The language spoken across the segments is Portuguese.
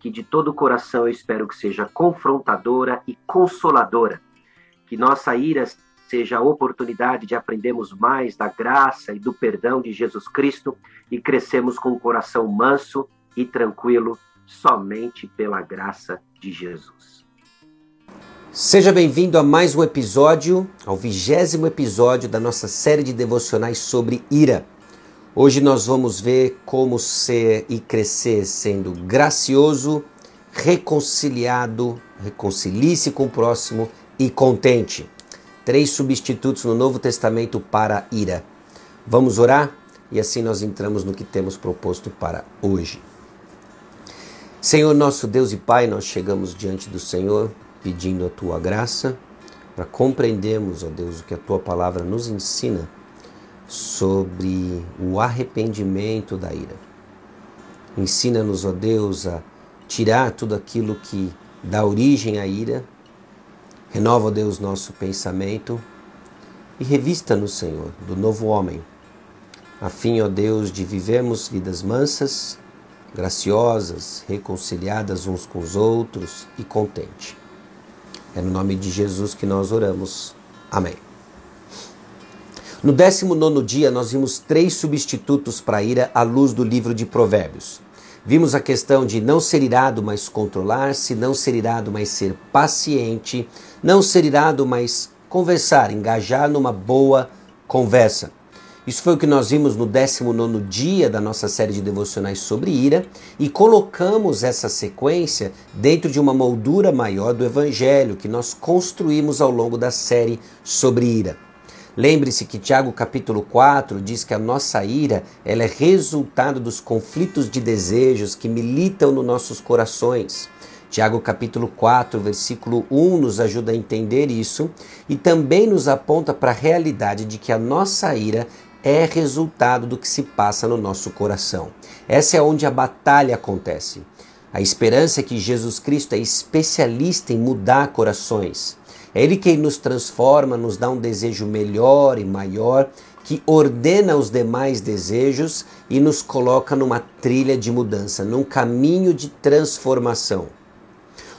que de todo o coração eu espero que seja confrontadora e consoladora. Que nossa ira seja a oportunidade de aprendermos mais da graça e do perdão de Jesus Cristo e crescemos com o coração manso e tranquilo somente pela graça de Jesus. Seja bem-vindo a mais um episódio, ao vigésimo episódio da nossa série de devocionais sobre ira. Hoje nós vamos ver como ser e crescer sendo gracioso, reconciliado, reconcilie-se com o próximo e contente. Três substitutos no Novo Testamento para ira. Vamos orar e assim nós entramos no que temos proposto para hoje. Senhor nosso Deus e Pai, nós chegamos diante do Senhor pedindo a tua graça para compreendermos, ó Deus, o que a tua palavra nos ensina sobre o arrependimento da ira. Ensina-nos, ó Deus, a tirar tudo aquilo que dá origem à ira. Renova, ó Deus, nosso pensamento e revista-nos, Senhor, do novo homem, a fim, ó Deus, de vivermos vidas mansas, graciosas, reconciliadas uns com os outros e contente. É no nome de Jesus que nós oramos. Amém. No 19 dia, nós vimos três substitutos para a ira à luz do livro de Provérbios. Vimos a questão de não ser irado, mas controlar-se, não ser irado, mas ser paciente, não ser irado, mas conversar, engajar numa boa conversa. Isso foi o que nós vimos no 19 dia da nossa série de devocionais sobre ira e colocamos essa sequência dentro de uma moldura maior do Evangelho que nós construímos ao longo da série sobre ira. Lembre-se que Tiago capítulo 4 diz que a nossa ira ela é resultado dos conflitos de desejos que militam nos nossos corações. Tiago capítulo 4, versículo 1 nos ajuda a entender isso e também nos aponta para a realidade de que a nossa ira é resultado do que se passa no nosso coração. Essa é onde a batalha acontece. A esperança é que Jesus Cristo é especialista em mudar corações. É Ele quem nos transforma, nos dá um desejo melhor e maior, que ordena os demais desejos e nos coloca numa trilha de mudança, num caminho de transformação.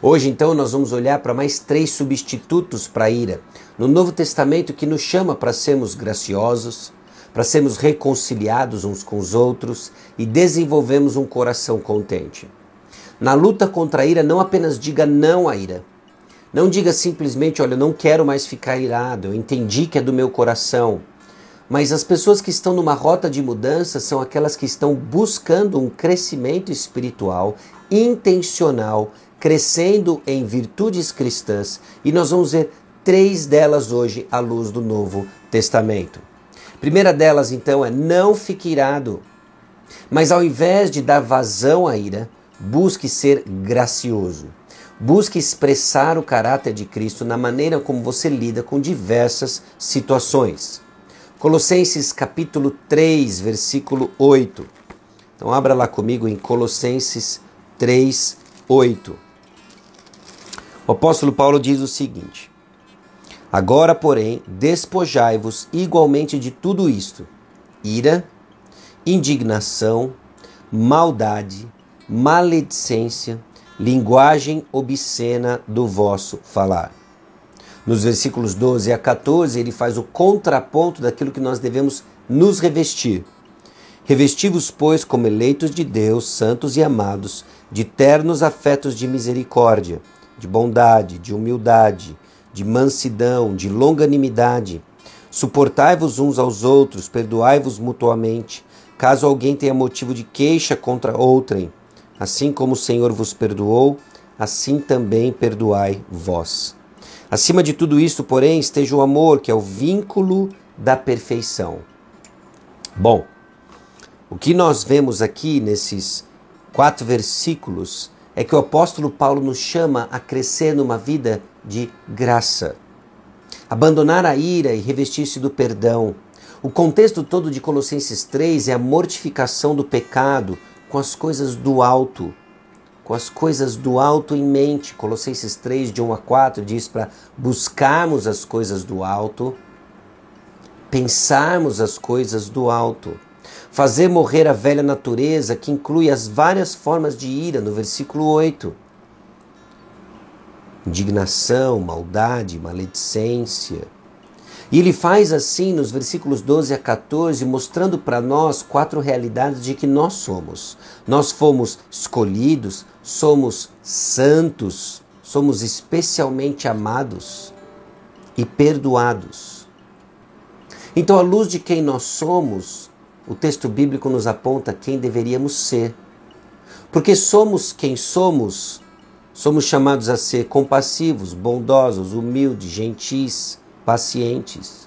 Hoje, então, nós vamos olhar para mais três substitutos para a ira. No Novo Testamento, que nos chama para sermos graciosos, para sermos reconciliados uns com os outros e desenvolvemos um coração contente. Na luta contra a ira, não apenas diga não à ira, não diga simplesmente, olha, eu não quero mais ficar irado, eu entendi que é do meu coração. Mas as pessoas que estão numa rota de mudança são aquelas que estão buscando um crescimento espiritual intencional, crescendo em virtudes cristãs, e nós vamos ver três delas hoje à luz do Novo Testamento. Primeira delas, então, é não fique irado, mas ao invés de dar vazão à ira, busque ser gracioso. Busque expressar o caráter de Cristo na maneira como você lida com diversas situações. Colossenses capítulo 3, versículo 8. Então abra lá comigo em Colossenses 3, 8. O apóstolo Paulo diz o seguinte: Agora, porém, despojai-vos igualmente de tudo isto: ira, indignação, maldade, maledicência, linguagem obscena do vosso falar. Nos versículos 12 a 14, ele faz o contraponto daquilo que nós devemos nos revestir. Revesti-vos, pois, como eleitos de Deus, santos e amados, de ternos afetos de misericórdia, de bondade, de humildade, de mansidão, de longanimidade. Suportai-vos uns aos outros, perdoai-vos mutuamente, caso alguém tenha motivo de queixa contra outrem. Assim como o Senhor vos perdoou, assim também perdoai vós. Acima de tudo isso, porém, esteja o amor, que é o vínculo da perfeição. Bom, o que nós vemos aqui nesses quatro versículos é que o apóstolo Paulo nos chama a crescer numa vida de graça. Abandonar a ira e revestir-se do perdão. O contexto todo de Colossenses 3 é a mortificação do pecado com as coisas do alto. Com as coisas do alto em mente. Colossenses 3, de 1 a 4, diz para buscarmos as coisas do alto, pensarmos as coisas do alto. Fazer morrer a velha natureza, que inclui as várias formas de ira, no versículo 8. Indignação, maldade, maledicência. E ele faz assim nos versículos 12 a 14, mostrando para nós quatro realidades de que nós somos. Nós fomos escolhidos, somos santos, somos especialmente amados e perdoados. Então, à luz de quem nós somos, o texto bíblico nos aponta quem deveríamos ser. Porque somos quem somos, somos chamados a ser compassivos, bondosos, humildes, gentis, pacientes.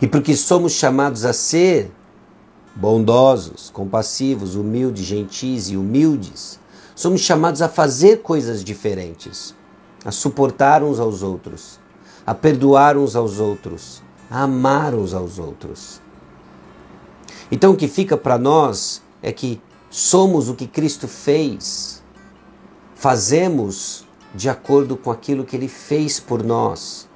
E porque somos chamados a ser bondosos, compassivos, humildes, gentis e humildes, somos chamados a fazer coisas diferentes, a suportar uns aos outros, a perdoar uns aos outros, a amar uns aos outros. Então o que fica para nós é que somos o que Cristo fez, fazemos de acordo com aquilo que Ele fez por nós.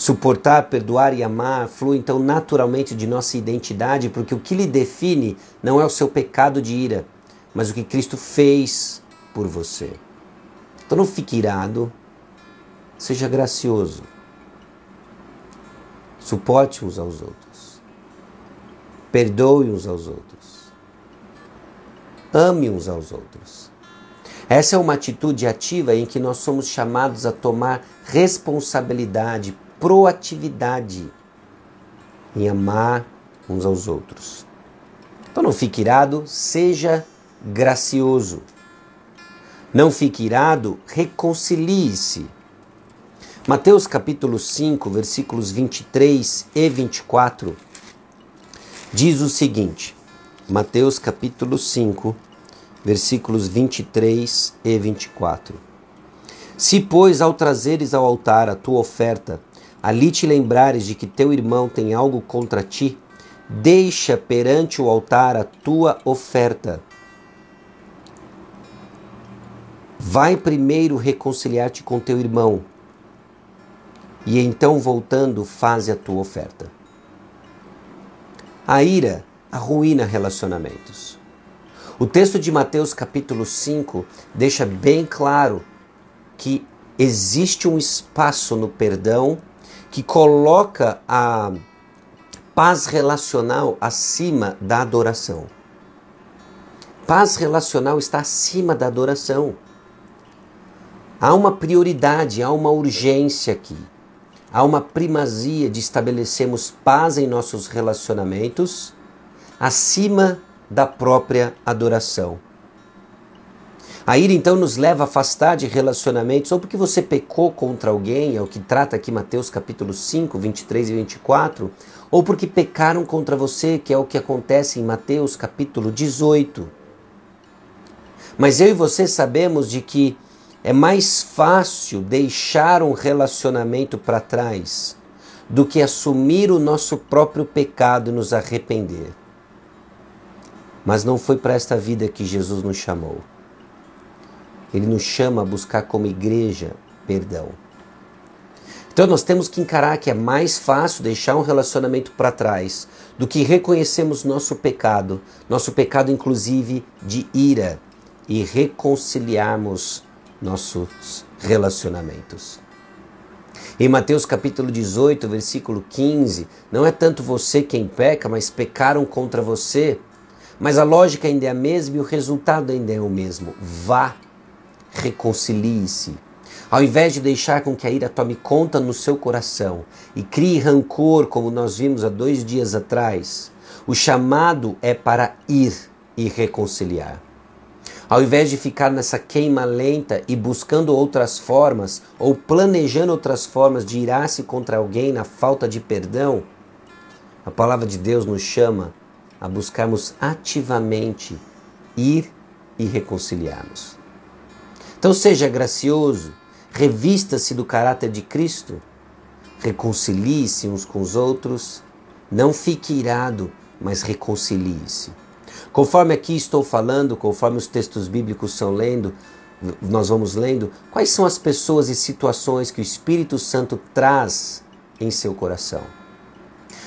Suportar, perdoar e amar flui então naturalmente de nossa identidade, porque o que lhe define não é o seu pecado de ira, mas o que Cristo fez por você. Então não fique irado, seja gracioso, suporte uns aos outros. Perdoe uns aos outros. Ame uns aos outros. Essa é uma atitude ativa em que nós somos chamados a tomar responsabilidade, proatividade em amar uns aos outros. Então não fique irado, seja gracioso. Não fique irado, reconcilie-se. Mateus capítulo 5, versículos 23 e 24 diz o seguinte, Mateus capítulo 5, versículos 23 e 24. Se, pois, ao trazeres ao altar a tua oferta, ali te lembrares de que teu irmão tem algo contra ti, deixa perante o altar a tua oferta. Vai primeiro reconciliar-te com teu irmão, e então, voltando, faze a tua oferta. A ira arruína relacionamentos. O texto de Mateus capítulo 5 deixa bem claro que existe um espaço no perdão que coloca a paz relacional acima da adoração. Paz relacional está acima da adoração. Há uma prioridade, há uma urgência aqui. Há uma primazia de estabelecermos paz em nossos relacionamentos acima da própria adoração. A ira então nos leva a afastar de relacionamentos, ou porque você pecou contra alguém, é o que trata aqui Mateus capítulo 5, 23 e 24, ou porque pecaram contra você, que é o que acontece em Mateus capítulo 18. Mas eu e você sabemos de que é mais fácil deixar um relacionamento para trás do que assumir o nosso próprio pecado e nos arrepender. Mas não foi para esta vida que Jesus nos chamou. Ele nos chama a buscar como igreja perdão. Então nós temos que encarar que é mais fácil deixar um relacionamento para trás do que reconhecermos nosso pecado, nosso pecado inclusive de ira, e reconciliarmos nossos relacionamentos. Em Mateus capítulo 18, versículo 15, não é tanto você quem peca, mas pecaram contra você. Mas a lógica ainda é a mesma e o resultado ainda é o mesmo. Vá, reconcilie-se. Ao invés de deixar com que a ira tome conta no seu coração e crie rancor, como nós vimos há dois dias atrás, o chamado é para ir e reconciliar. Ao invés de ficar nessa queima lenta e buscando outras formas ou planejando outras formas de irar-se contra alguém na falta de perdão, a palavra de Deus nos chama a buscarmos ativamente ir e reconciliarmos. Então seja gracioso, revista-se do caráter de Cristo, reconcilie-se uns com os outros, não fique irado, mas reconcilie-se. Conforme aqui estou falando, conforme os textos bíblicos são lendo, nós vamos lendo, quais são as pessoas e situações que o Espírito Santo traz em seu coração.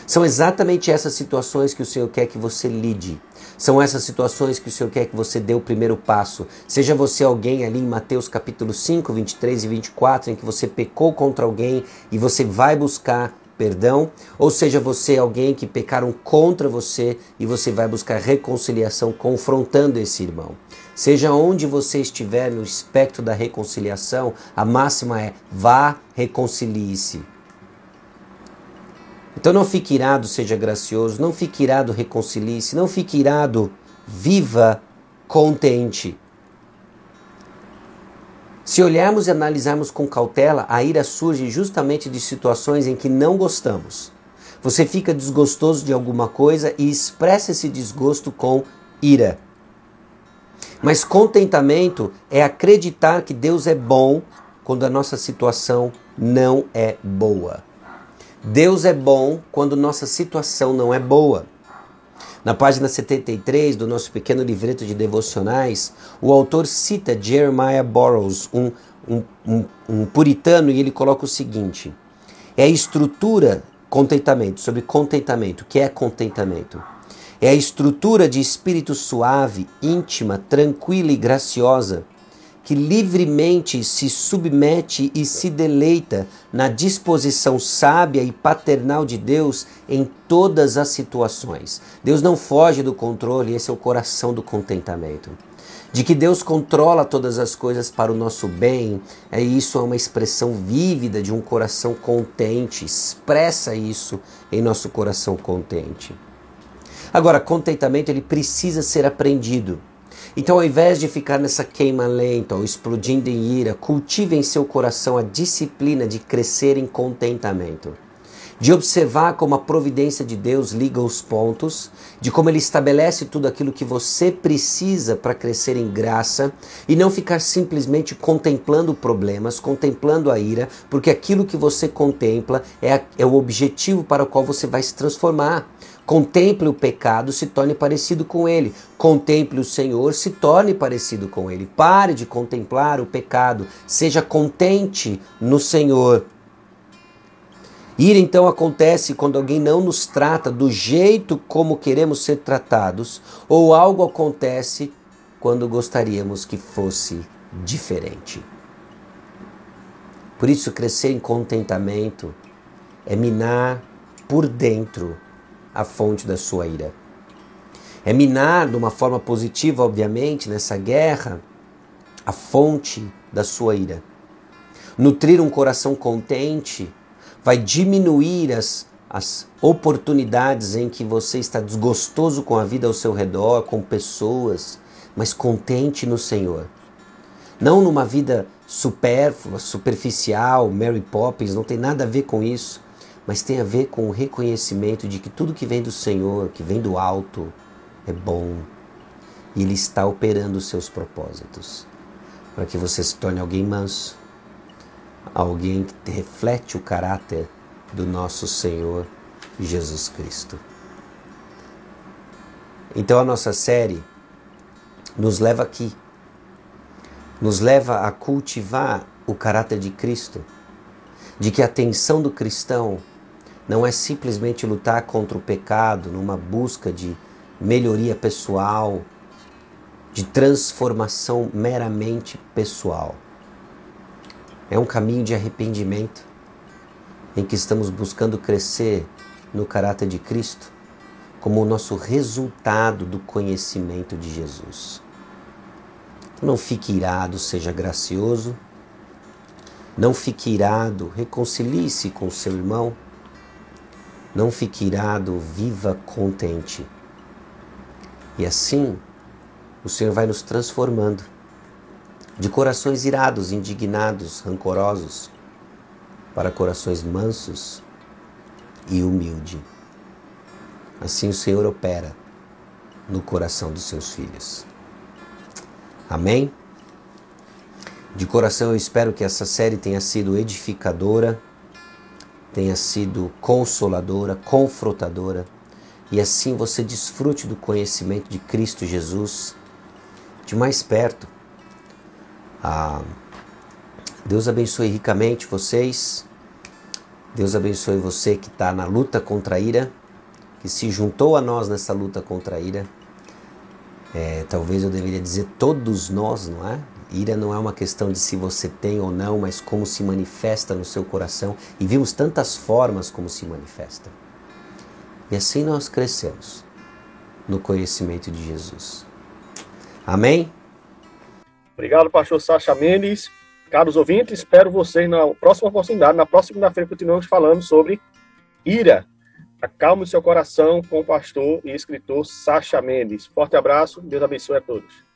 São exatamente essas situações que o Senhor quer que você lide. São essas situações que o Senhor quer que você dê o primeiro passo. Seja você alguém ali em Mateus capítulo 5, 23 e 24, em que você pecou contra alguém e você vai buscar perdão, ou seja você alguém que pecaram contra você e você vai buscar reconciliação confrontando esse irmão. Seja onde você estiver no espectro da reconciliação, a máxima é vá, reconcilie-se. Então não fique irado, seja gracioso, não fique irado, reconcilie-se, não fique irado, viva contente. Se olharmos e analisarmos com cautela, a ira surge justamente de situações em que não gostamos. Você fica desgostoso de alguma coisa e expressa esse desgosto com ira. Mas contentamento é acreditar que Deus é bom quando a nossa situação não é boa. Deus é bom quando nossa situação não é boa. Na página 73 do nosso pequeno livreto de devocionais, o autor cita Jeremiah Burroughs, um, um, um, um puritano, e ele coloca o seguinte: é a estrutura contentamento, sobre contentamento. O que é contentamento? É a estrutura de espírito suave, íntima, tranquila e graciosa que livremente se submete e se deleita na disposição sábia e paternal de Deus em todas as situações. Deus não foge do controle, esse é o coração do contentamento. De que Deus controla todas as coisas para o nosso bem, é isso é uma expressão vívida de um coração contente, expressa isso em nosso coração contente. Agora, contentamento ele precisa ser aprendido. Então, ao invés de ficar nessa queima lenta ou explodindo em ira, cultive em seu coração a disciplina de crescer em contentamento. De observar como a providência de Deus liga os pontos, de como Ele estabelece tudo aquilo que você precisa para crescer em graça e não ficar simplesmente contemplando problemas, contemplando a ira, porque aquilo que você contempla é, é o objetivo para o qual você vai se transformar. Contemple o pecado, se torne parecido com ele. Contemple o Senhor, se torne parecido com ele. Pare de contemplar o pecado, seja contente no Senhor. Ir então acontece quando alguém não nos trata do jeito como queremos ser tratados, ou algo acontece quando gostaríamos que fosse diferente. Por isso, crescer em contentamento é minar por dentro a fonte da sua ira. É minar de uma forma positiva, obviamente, nessa guerra, a fonte da sua ira. Nutrir um coração contente vai diminuir as, as oportunidades em que você está desgostoso com a vida ao seu redor, com pessoas, mas contente no Senhor. Não numa vida supérflua, superficial, Mary Poppins, não tem nada a ver com isso mas tem a ver com o reconhecimento de que tudo que vem do Senhor, que vem do alto, é bom e Ele está operando os seus propósitos para que você se torne alguém manso, alguém que reflete o caráter do nosso Senhor Jesus Cristo. Então a nossa série nos leva aqui, nos leva a cultivar o caráter de Cristo, de que a atenção do cristão não é simplesmente lutar contra o pecado numa busca de melhoria pessoal, de transformação meramente pessoal. É um caminho de arrependimento, em que estamos buscando crescer no caráter de Cristo, como o nosso resultado do conhecimento de Jesus. Não fique irado, seja gracioso. Não fique irado, reconcilie-se com seu irmão. Não fique irado, viva contente. E assim, o Senhor vai nos transformando de corações irados, indignados, rancorosos, para corações mansos e humildes. Assim o Senhor opera no coração dos seus filhos. Amém? De coração eu espero que essa série tenha sido edificadora, tenha sido consoladora, confrontadora e assim você desfrute do conhecimento de Cristo Jesus de mais perto. Ah, Deus abençoe ricamente vocês. Deus abençoe você que está na luta contra a ira, que se juntou a nós nessa luta contra a ira. É, talvez eu deveria dizer todos nós, não é? Ira não é uma questão de se você tem ou não, mas como se manifesta no seu coração. E vimos tantas formas como se manifesta. E assim nós crescemos no conhecimento de Jesus. Amém? Obrigado, pastor Sacha Mendes. Caros ouvintes, espero vocês na próxima oportunidade. Na próxima segunda-feira continuamos falando sobre ira. Acalme o seu coração com o pastor e escritor Sacha Mendes. Forte abraço, Deus abençoe a todos.